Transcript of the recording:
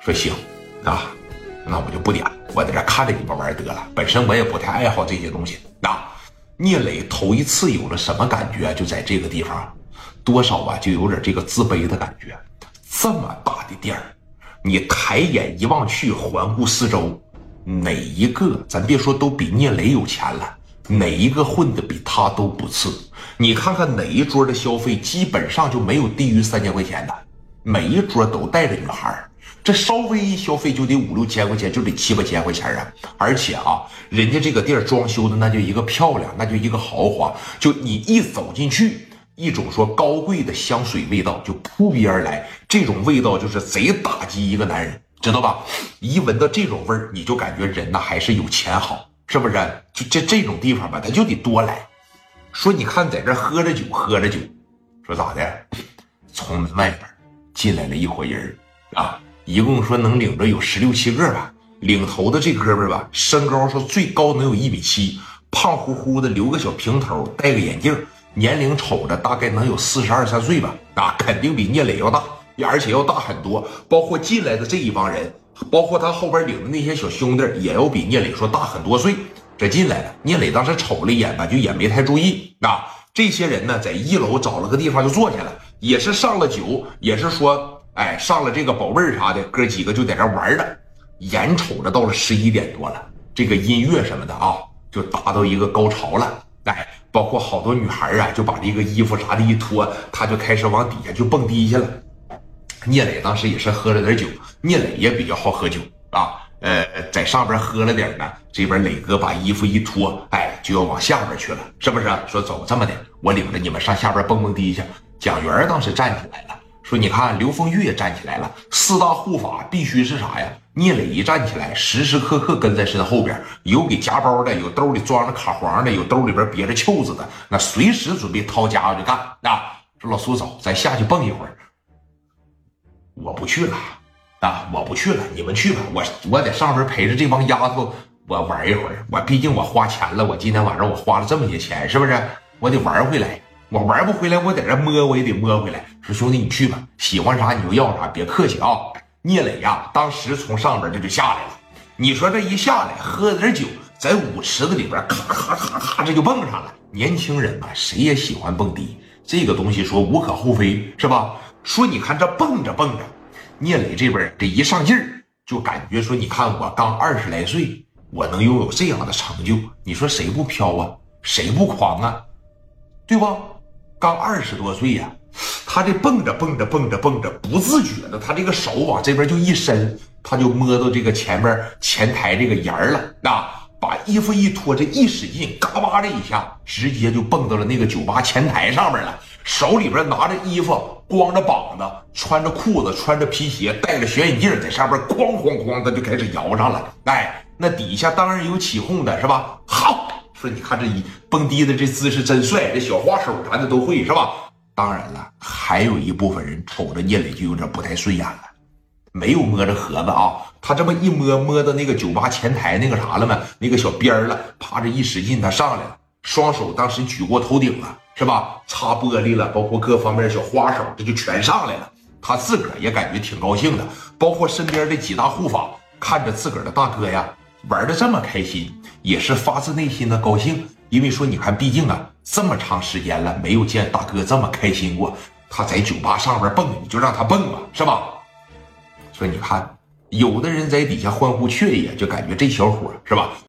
说行啊，那我就不点了，我在这看着你们玩得了。本身我也不太爱好这些东西啊。聂磊头一次有了什么感觉？就在这个地方，多少啊，就有点这个自卑的感觉。这么大的店儿，你抬眼一望去，环顾四周，哪一个咱别说都比聂磊有钱了，哪一个混的比他都不次？你看看哪一桌的消费，基本上就没有低于三千块钱的，每一桌都带着女孩这稍微一消费就得五六千块钱，就得七八千块钱啊！而且啊，人家这个店装修的那就一个漂亮，那就一个豪华，就你一走进去，一种说高贵的香水味道就扑鼻而来，这种味道就是贼打击一个男人，知道吧？一闻到这种味儿，你就感觉人呢还是有钱好，是不是？就这这种地方吧，他就得多来。说你看在这喝着酒，喝着酒，说咋的？从门外边进来了一伙人啊。一共说能领着有十六七个吧，领头的这哥们吧，身高说最高能有一米七，胖乎乎的，留个小平头，戴个眼镜，年龄瞅着大概能有四十二三岁吧，啊，肯定比聂磊要大，而且要大很多。包括进来的这一帮人，包括他后边领的那些小兄弟，也要比聂磊说大很多岁。这进来了，聂磊当时瞅了一眼吧，就也没太注意。啊，这些人呢，在一楼找了个地方就坐下了，也是上了酒，也是说。哎，上了这个宝贝儿啥的，哥几个就在这玩了。眼瞅着到了十一点多了，这个音乐什么的啊，就达到一个高潮了。哎，包括好多女孩啊，就把这个衣服啥的一脱，他就开始往底下就蹦迪去了。聂磊当时也是喝了点酒，聂磊也比较好喝酒啊。呃，在上边喝了点呢，这边磊哥把衣服一脱，哎，就要往下边去了，是不是？说走这么的，我领着你们上下边蹦蹦迪去。蒋元当时站起来了。说你看，刘丰玉也站起来了。四大护法必须是啥呀？聂磊一站起来，时时刻刻跟在身后边，有给夹包的，有兜里装着卡簧的，有兜里边别着袖子的，那随时准备掏家伙就干啊！说老苏走，咱下去蹦一会儿。我不去了啊！我不去了，你们去吧。我我在上边陪着这帮丫头，我玩一会儿。我毕竟我花钱了，我今天晚上我花了这么些钱，是不是？我得玩回来。我玩不回来，我在这摸，我也得摸回来。说兄弟，你去吧，喜欢啥你就要啥，别客气啊。聂磊呀，当时从上边这就下来了。你说这一下来，喝了点酒，在舞池子里边咔咔咔咔，这就蹦上了。年轻人嘛，谁也喜欢蹦迪，这个东西说无可厚非，是吧？说你看这蹦着蹦着，聂磊这边这一上劲儿，就感觉说，你看我刚二十来岁，我能拥有这样的成就，你说谁不飘啊？谁不狂啊？对不？刚二十多岁呀，他这蹦着蹦着蹦着蹦着，不自觉的，他这个手往这边就一伸，他就摸到这个前面前台这个沿儿了。啊，把衣服一脱，这一使劲，嘎巴的一下，直接就蹦到了那个酒吧前台上面了。手里边拿着衣服，光着膀子，穿着裤子，穿着皮鞋，戴着小眼镜，在上边哐哐哐的就开始摇上了。哎，那底下当然有起哄的，是吧？好。说你看这一蹦迪的这姿势真帅，这小花手啥的都会是吧？当然了，还有一部分人瞅着聂磊就有点不太顺眼了，没有摸着盒子啊，他这么一摸，摸到那个酒吧前台那个啥了吗？那个小边儿了，啪这一使劲，他上来了，双手当时举过头顶了，是吧？擦玻璃了，包括各方面小花手，这就全上来了。他自个儿也感觉挺高兴的，包括身边的几大护法看着自个儿的大哥呀。玩的这么开心，也是发自内心的高兴。因为说，你看，毕竟啊，这么长时间了，没有见大哥这么开心过。他在酒吧上边蹦，你就让他蹦吧，是吧？所以你看，有的人在底下欢呼雀跃，就感觉这小伙是吧？